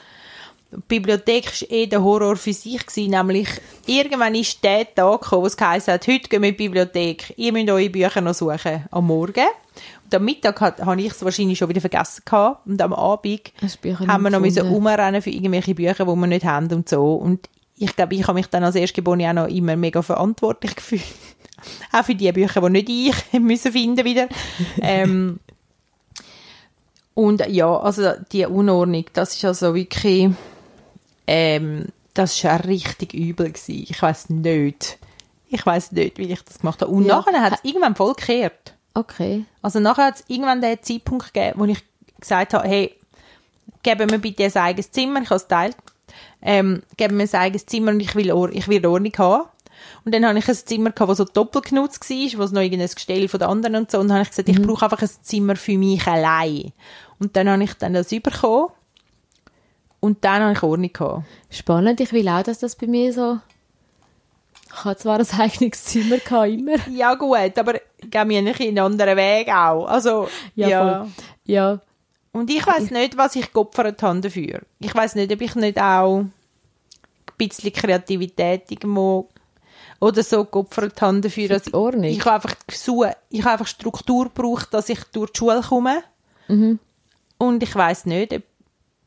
die Bibliothek war eh der Horror für sich. Gewesen, nämlich, irgendwann ist der Tag gekommen, wo es geheißen hat, heute gehen wir in die Bibliothek, ihr müsst eure Bücher noch suchen. Am Morgen. Und am Mittag habe ich es wahrscheinlich schon wieder vergessen gehabt. Und am Abend haben wir noch müssen umrennen für irgendwelche Bücher, die wir nicht haben und so. Und ich glaube, ich habe mich dann als Erstgeborene auch noch immer mega verantwortlich gefühlt. auch für die Bücher, die nicht ich müssen finden wieder. ähm, und ja, also die Unordnung, das ist also wirklich, ähm, das war richtig übel gewesen. Ich weiß nicht. Ich weiß nicht, wie ich das gemacht habe. Und Ja. nachher hat es irgendwann voll gekehrt. Okay. Also nachher hat es irgendwann den Zeitpunkt gegeben, wo ich gesagt habe, hey, geben wir bitte ein eigenes Zimmer, ich habe es geteilt, ähm, geben wir ein eigenes Zimmer und ich will, Or ich will Ordnung haben. Und dann habe ich ein Zimmer gehabt, das so doppelt genutzt war, wo es noch irgendein Gestell von den anderen und so. Und dann habe ich gesagt, ich brauche einfach ein Zimmer für mich allein. Und dann habe ich dann das bekommen. Und dann habe ich Ordnung gehabt. Spannend. Ich will auch, dass das bei mir so Ich hatte zwar ein eigenes Zimmer, gehabt, immer. Ja gut, aber gehen wir nicht in einen anderen Weg auch. Also, Ja, ja. Ja, Und ich weiß nicht, was ich geopfert habe dafür. Ich weiß nicht, ob ich nicht auch ein bisschen Kreativität irgendwo oder so geopfert habe dafür. Dass. Ich habe einfach gesucht, ich habe einfach Struktur gebraucht, dass ich durch die Schule komme. Mhm. Und ich weiß nicht, ob,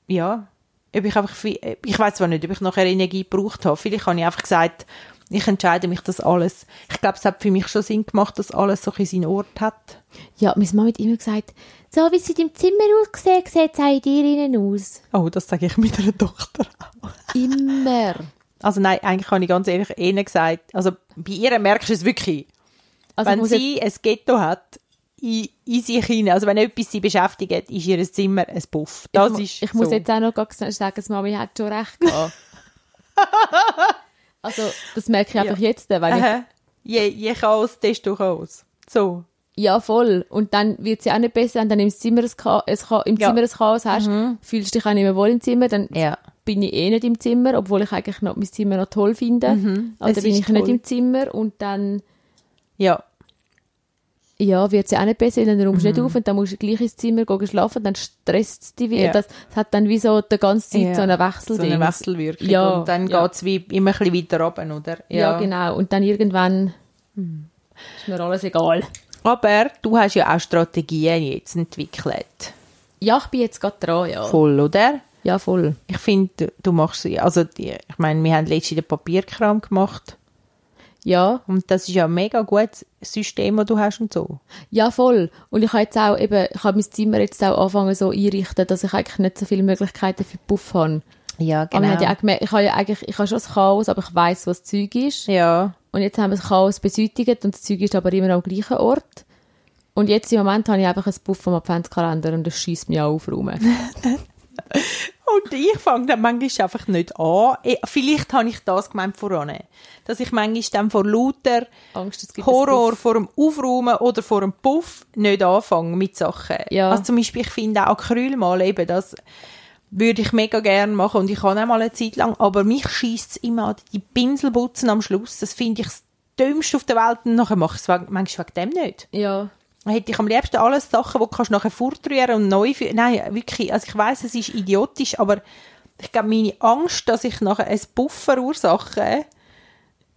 ja, ob ich einfach, ich weiß zwar nicht, ob ich nachher Energie gebraucht habe. Vielleicht habe ich einfach gesagt, ich entscheide mich, dass alles, ich glaube, es hat für mich schon Sinn gemacht, dass alles so seinen Ort hat. ja, meine Mama hat immer gesagt, so wie es in deinem Zimmer aussieht, sieht es auch in dir innen aus. Oh, das sage ich mit einer Tochter auch. Immer. Also nein, eigentlich habe ich ganz ehrlich ihnen gesagt, also bei ihr merkst du es wirklich, Also ich wenn sie ein Ghetto hat, in, in sich hinein, also wenn etwas sie beschäftigt, ist ihr Zimmer ein Puff. Das ich, ist ich muss so. jetzt auch noch sagen, dass Mami hat schon recht gehabt. also, das merke ich einfach jetzt, weil ich. Je, je Chaos, desto Chaos. So. ja, voll. Und dann wird es ja auch nicht besser, wenn du dann im Zimmer ein, Cha ein, Cha im Ja. Zimmer ein Chaos hast, fühlst dich auch nicht mehr wohl im Zimmer, dann Ja. bin ich eh nicht im Zimmer, obwohl ich eigentlich noch mein Zimmer noch toll finde. Aber es dann bin ich nicht toll. im Zimmer und dann Ja. Ja, wird es ja auch nicht besser, dann räumst du nicht auf und dann musst du gleich ins Zimmer gehen schlafen, dann stresst es dich wieder. Ja. Das, das hat dann wie so die ganze Zeit Ja. so einen Wechsel. So eine Wechselwirkung. Ja, Und dann ja. geht's wie immer ein bisschen weiter runter, oder? Ja. genau. Und dann irgendwann ist mir alles egal. Aber du hast ja auch Strategien jetzt entwickelt. Ja, ich bin jetzt gerade dran, ja. Voll, oder? Ja, voll. Ich finde, du, du machst sie, also die, ich meine, wir haben letztens den Papierkram gemacht Ja, und das ist ja ein mega gutes System, das du hast und so. ja, voll. Und ich habe jetzt auch eben, ich habe mein Zimmer jetzt auch angefangen so einrichten, dass ich eigentlich nicht so viele Möglichkeiten für Puff habe. Ja, Aber man hat ja auch gemerkt, ich habe ja eigentlich, ich habe schon das Chaos, aber ich weiß, was das Zeug ist. ja. Und jetzt haben wir das Chaos beseitigt und das Zeug ist aber immer am gleichen Ort. Und jetzt im Moment habe ich einfach ein Puff vom Adventskalender und das schießt mich auch aufräumen. Und ich fange dann manchmal einfach nicht an. Vielleicht habe ich das gemeint voran. Dass ich manchmal dann vor lauter Angst, Horror vor dem Aufräumen oder vor dem Puff nicht anfange mit Sachen. Ja. Also zum Beispiel, ich finde auch Acrylmal eben, das würde ich mega gerne machen und ich kann auch mal eine Zeit lang, aber mich schießt es immer an die Pinselputzen am Schluss. Das finde ich das Dümmste auf der Welt und nachher mache ich es manchmal wegen dem nicht. Ja. Hätte ich am liebsten alles Sachen, die du kannst nachher fortrühren und neu führen. Nein, wirklich. Also ich weiß, es ist idiotisch, aber ich glaube, meine Angst, dass ich nachher ein Puff verursache,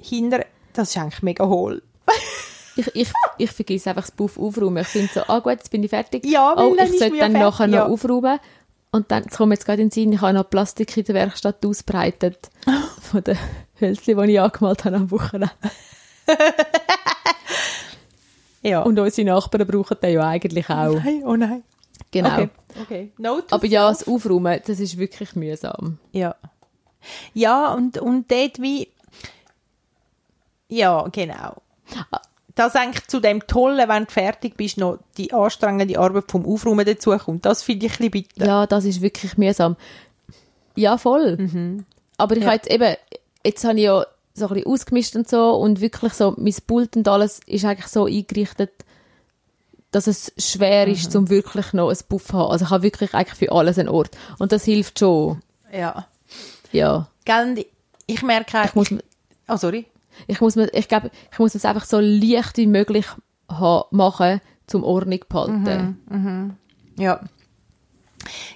hinter, das ist eigentlich mega hohl. Ich, ich, ich vergesse einfach das Puff aufräumen. Ich finde so, ah gut, jetzt bin ich fertig. Ja, oh, ich sollte dann fertig, nachher noch ja. aufräumen. Und dann kommt jetzt gerade in den Sinn, ich habe noch Plastik in der Werkstatt ausbreitet. von den Hölzchen, die ich angemalt habe am Wochenende. Ja. Und unsere Nachbarn brauchen den ja eigentlich auch. nein, oh nein. Genau. Okay. okay. Aber ja, das Aufräumen, das ist wirklich mühsam. Ja. Ja, und, und dort wie, ja, genau. Das eigentlich zu dem Tollen, wenn du fertig bist, noch die anstrengende Arbeit vom Aufräumen dazukommt. Das finde ich ein bisschen bitter. Ja, das ist wirklich mühsam. Ja, voll. Aber ich Ja. habe jetzt eben, jetzt habe ich ja so ein bisschen ausgemischt und so und wirklich so, mein Pult und alles ist eigentlich so eingerichtet, dass es schwer ist, um wirklich noch ein Puff zu haben. Also ich habe wirklich eigentlich für alles einen Ort. Und das hilft schon. Ja. Ja. Gell, ich merke auch, Ich muss, oh, sorry. ich muss mir, ich glaube, ich muss es einfach so leicht wie möglich machen, zum Ordnung zu behalten. Ja.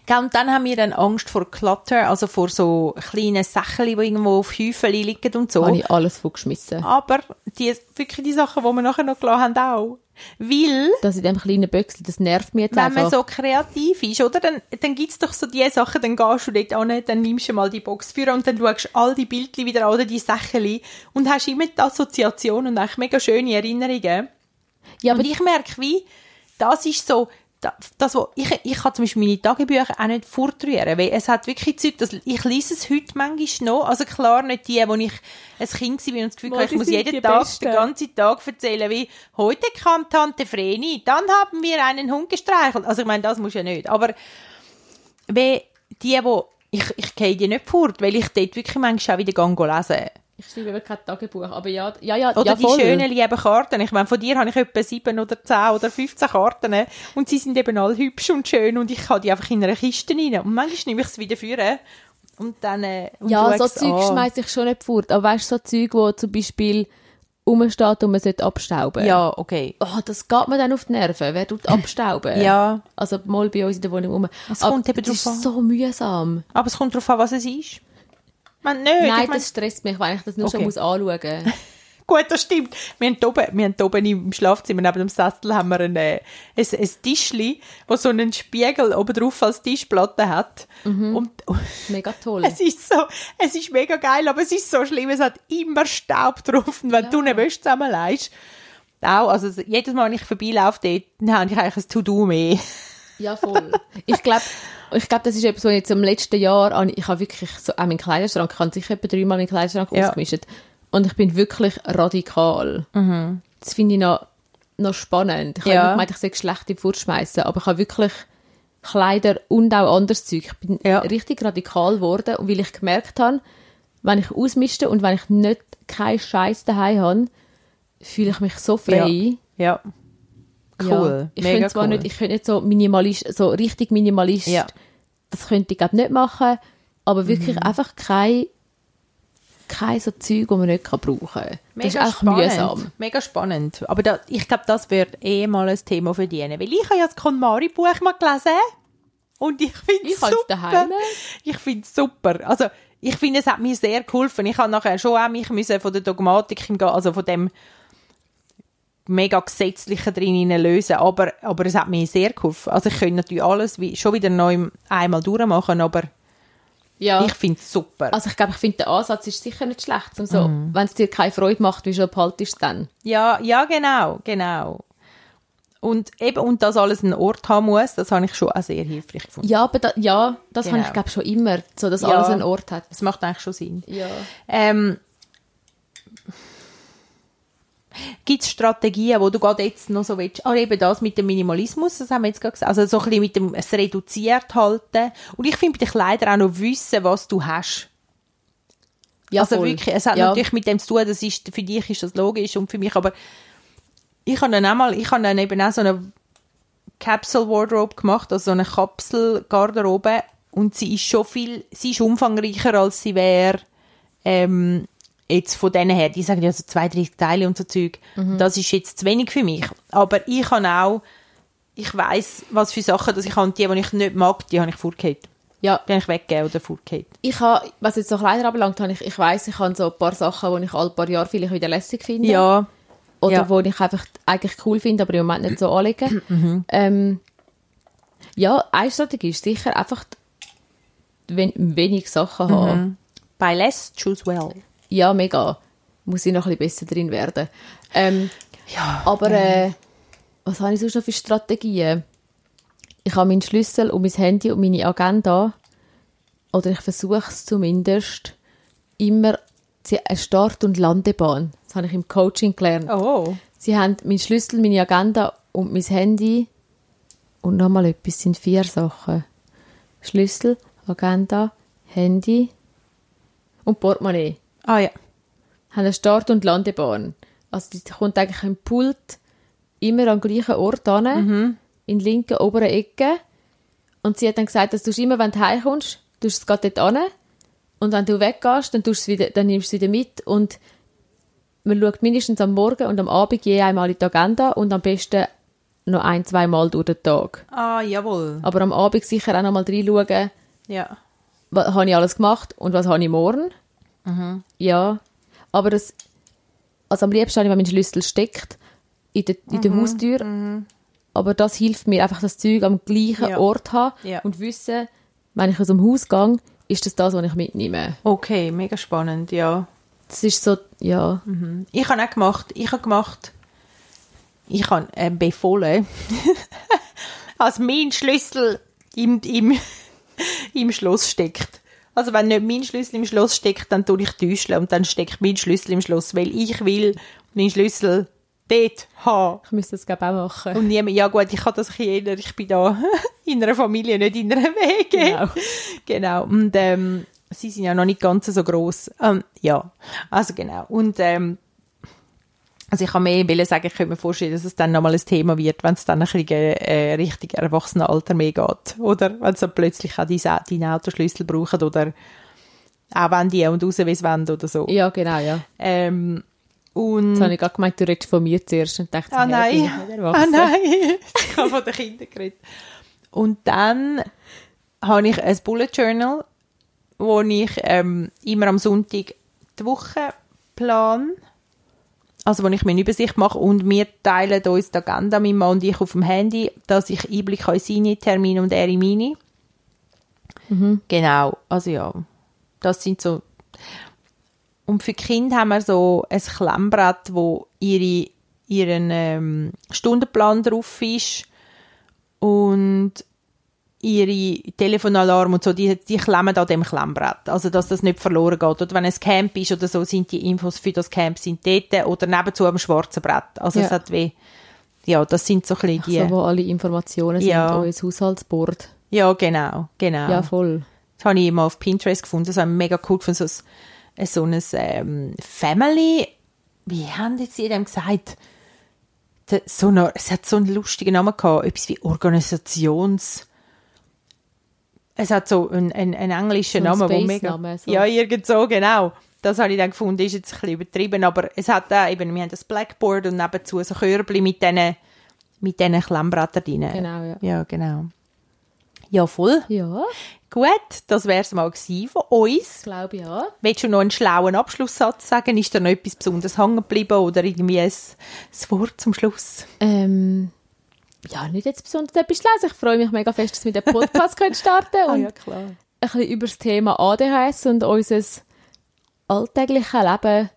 Gell, und dann haben wir dann Angst vor Clutter, also vor so kleinen Sachen, die irgendwo auf Häufen liegen und so. Habe ich alles vorgeschmissen. Aber die, wirklich die Sachen, die wir nachher noch gelassen haben, auch. Weil, Das in dem kleinen Böckchen, das nervt mich jetzt wenn einfach. man so kreativ ist, oder? Dann, dann gibt's doch so die Sachen, dann gehst du dort an, dann nimmst du mal die Box für und dann schaust all die Bildchen wieder an oder die Sachen und hast immer die Assoziation und eigentlich mega schöne Erinnerungen. ja, aber und ich merke, wie, das ist so, das, wo, ich, ich kann zum Beispiel meine Tagebücher auch nicht fortrühren, weil es hat wirklich Zeit, dass, ich lese es heute manchmal noch, also klar nicht die, wo ich ein Kind war und das Gefühl hatte, ich muss jeden Tag, Besten. den ganzen Tag erzählen, wie, heute kam Tante Vreni, dann haben wir einen Hund gestreichelt. Also ich meine, das muss ja nicht, aber wie die, wo, ich, ich gehe die nicht fort, weil ich dort wirklich manchmal auch wieder lesen ich schreibe eben kein Tagebuch. Aber ja, ja, ja, oder ja, die schönen, lieben Karten. Ich meine, von dir habe ich etwa sieben oder zehn oder 15 Karten. Und sie sind eben alle hübsch und schön und ich habe die einfach in einer Kiste rein. Und manchmal nehme ich es wieder vor Und dann, äh, und Ja, so Zeug an. schmeiße ich schon nicht fort. Aber weißt du, so Zeug, wo zum Beispiel rumsteht und man sollte abstauben. Ja, okay. Oh, das geht mir dann auf die Nerven. Wer tut abstauben? Ja. Also mal bei uns in der Wohnung rum. Es Aber kommt eben das ist an. so mühsam. Aber es kommt darauf an, was es ist. Meine, nicht. Nein, ich mein, das stresst mich, weil ich das nur Okay. schon muss anschauen muss. Gut, das stimmt. Wir haben oben, wir haben oben im Schlafzimmer neben dem Sessel haben wir ein, ein, ein Tischli, wo so einen Spiegel oben drauf als Tischplatte hat. Und Mega toll. es ist so, es ist mega geil, aber es ist so schlimm, es hat immer Staub drauf. Und wenn Ja. du eine Wäsche zusammenlegst, auch, also jedes Mal, wenn ich vorbeilaufe dort, dann habe ich eigentlich ein To-Do mehr. Ja, voll. ich glaube, ich glaub, das ist etwas, was jetzt im letzten Jahr, an- ich habe wirklich so, auch meinen Kleiderschrank, ich habe sicher etwa dreimal meinen Kleiderschrank Ja. ausgemischt. Und ich bin wirklich radikal. Das finde ich noch, noch spannend. Ich habe Ja. immer gemeint, ich soll schlecht im fortschmeißen, aber ich habe wirklich Kleider und auch anderes Zeug. Ich bin Ja. richtig radikal geworden, und weil ich gemerkt habe, wenn ich ausmischte und wenn ich nicht keinen Scheiß daheim habe, fühle ich mich so frei. Ja. Cool. Ja, ich könnte zwar cool. nicht, ich könnte nicht so Minimalist, so richtig Minimalist, Ja. das könnte ich glaub, nicht machen, aber Mhm. wirklich einfach kein, kein so Zeug, das man nicht kann brauchen kann. Das ist Mega auch spannend. mühsam. Mega spannend. Aber da, ich glaube, das wird eh mal ein Thema für die. Weil ich habe ja das KonMari-Buch mal gelesen. Und ich finde es super. daheim. Ich finde es super. Also, ich finde, es hat mir sehr geholfen. Ich habe nachher schon auch mich müssen von der Dogmatik, also von dem mega gesetzlichen drin lösen. Aber, aber es hat mir sehr geholfen. Also, ich könnte natürlich alles wie, schon wieder neu einmal durchmachen, aber Ja. ich finde es super. also ich glaube, ich finde, der Ansatz ist sicher nicht schlecht. Um so, Mhm. Wenn es dir keine Freude macht, wieso behaltest du es dann? Ja, ja, genau, genau. Und eben, und dass alles einen Ort haben muss, das habe ich schon auch sehr hilfreich gefunden. Ja, aber da, ja, das Genau. habe ich glaube schon immer, so dass Ja. alles einen Ort hat. Das macht eigentlich schon Sinn. Ja. Ähm, Gibt es Strategien, wo du gerade jetzt noch so willst? Ah, eben das mit dem Minimalismus, das haben wir jetzt gerade gesagt. Also so ein bisschen mit dem es reduziert halten. Und ich finde bei den Kleidern auch noch wissen, was du hast. Ja, also voll. wirklich, es hat ja. natürlich mit dem zu tun, das ist, für dich ist das logisch und für mich, aber ich habe dann auch mal, ich habe dann eben auch so eine Capsule Wardrobe gemacht, also so eine Kapselgarderobe und sie ist schon viel, sie ist umfangreicher als sie wäre, ähm, jetzt von denen her, die sagen ja so zwei, drei Teile und so Zeug. Das ist jetzt zu wenig für mich. Aber ich habe auch, ich weiß, was für Sachen dass ich habe und die, die ich nicht mag, die habe ich vorgehört. ja, Die habe ich weggegeben oder vorgehört. ich habe, was jetzt so Kleider anbelangt, habe ich, ich weiss, ich habe so ein paar Sachen, die ich alle paar Jahre vielleicht wieder lässig finde. Ja, Oder Ja. wo ich einfach eigentlich cool finde, aber im Moment nicht so anlegen. Mhm. ähm, ja, eine Strategie ist sicher einfach wen wenig Sachen Mhm. haben. by less, choose well. Ja, mega. Muss ich noch ein bisschen besser drin werden. Ähm, Ja. aber äh, was habe ich sonst noch für Strategien? Ich habe meinen Schlüssel und mein Handy und meine Agenda, oder ich versuche es zumindest, immer sie- eine Start- und Landebahn. Das habe ich im Coaching gelernt. Oh. Sie haben meinen Schlüssel, meine Agenda und mein Handy. Und nochmal etwas, sind vier Sachen. Schlüssel, Agenda, Handy und Portemonnaie. Ah ja. Haben eine Start- und Landebahn. Also die kommt eigentlich im Pult immer am gleichen Ort an, in der linken oberen Ecke. Und sie hat dann gesagt, dass du immer, wenn du heimkommst, du es gerade dort an. Und wenn du weggehst, dann, tust wieder, dann nimmst du es wieder mit. Und man schaut mindestens am Morgen und am Abend je einmal in die Agenda und am besten noch ein, zwei Mal durch den Tag. Ah, jawohl. Aber am Abend sicher auch noch mal reinschauen, Ja. was habe ich alles gemacht und was habe ich morgen. Ja, aber das, also am liebsten habe ich, wenn mein Schlüssel steckt in der, in der Haustür. Aber das hilft mir einfach, das Zeug am gleichen Ja. Ort haben Ja. und wissen, wenn ich aus dem Haus gehe, ist das das, was ich mitnehme. Okay, mega spannend, ja. Das ist so, ja, Ich habe auch gemacht, ich habe gemacht, ich habe äh, befohlen, als mein Schlüssel im, im, im Schloss steckt. Also wenn nicht mein Schlüssel im Schloss steckt, dann tue ich täuschen und dann steckt mein Schlüssel im Schloss, weil ich will meinen Schlüssel dort haben. ich müsste das glaube auch machen. Und niemand, ja gut, ich kann das ein bisschen eher, ich bin da in einer Familie, nicht in einer Wege. Genau. Genau. Und ähm, sie sind ja noch nicht ganz so groß. Ähm, ja, also genau. Und ähm, also ich kann mehr wollen sagen, ich könnte mir vorstellen, dass es dann nochmal ein Thema wird, wenn es dann ein bisschen äh, richtig Erwachsenenalter mehr geht. Oder wenn sie plötzlich auch deinen Autoschlüssel brauchen oder Auch wenn die und raus, wollen oder so. Ja, genau, ja. Ähm, und... Jetzt habe ich gerade gemeint, du redest von mir zuerst und dachte, Ah hey, nein, bin ich nicht ah erwachsen. nein, ich habe von den Kindern geredet. Und dann habe ich ein Bullet Journal, wo ich ähm, immer am Sonntag die Woche plan, also wo ich mir eine Übersicht mache und wir teilen uns die Agenda, mein Mann und ich, auf dem Handy, dass ich Einblick habe in seine Termine und er in meine. Genau, also ja, das sind so und für Kinder haben wir so ein Klemmbrett, wo ihre, ihren ähm, Stundenplan drauf ist. Und ihre Telefonalarm und so, die, die klemmen an dem Klemmbrett. Also, dass das nicht verloren geht. Oder wenn es Camp ist oder so, sind die Infos für das Camp sind dort oder nebenzu am schwarzen Brett. Also, Ja. es hat wie, ja, das sind so ein bisschen die, So, wo alle Informationen sind, Ja. euer Haushaltsboard. ja, genau, genau. Ja, voll. Das habe ich mal auf Pinterest gefunden. Das habe ich mega cool gefunden. So ein, so ein ähm, Family, wie haben jetzt die dem gesagt? So eine, es hat so einen lustigen Namen gehabt. Etwas wie Organisations... Es hat so einen, einen, einen englischen So ein Namen, wo mega... Space-Name, so. Ja, irgend so, genau. Das habe ich dann gefunden, ist jetzt ein bisschen übertrieben, aber es hat da eben, wir haben das Blackboard und nebenzu so Körbchen mit diesen mit diesen Klemmbrettern drin. Genau, ja. Ja, genau. Ja, voll. Ja, Gut, das wäre es mal von uns. glaube ja. Willst du noch einen schlauen Abschlusssatz sagen? Ist da noch etwas besonders hängen geblieben oder irgendwie ein, ein Wort zum Schluss? Ähm, ja, nicht jetzt besonders etwas lesen. Ich freue mich mega fest, dass wir den Podcast können starten und klar. ein bisschen über das Thema ADHS und unser alltägliches Leben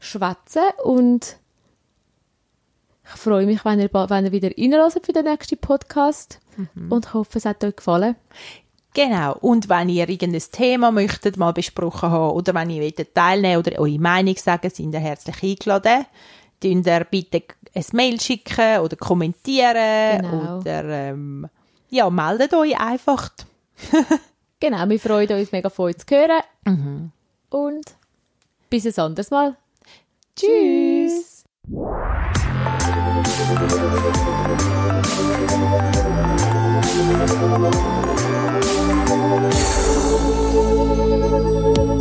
schwätzen. Und ich freue mich, wenn ihr, wenn ihr wieder reinhört für den nächsten Podcast. Und hoffe, es hat euch gefallen. Genau. Und wenn ihr irgendein Thema möchtet mal besprochen haben oder wenn ihr wollt teilnehmen oder eure Meinung sagen, sind ihr herzlich eingeladen. Dünnt ihr bitte ein Mail schicken oder kommentieren Genau. oder ähm, ja, meldet euch einfach. Genau, wir freuen uns mega von euch zu hören. Und bis ein anderes Mal. Tschüss. Thank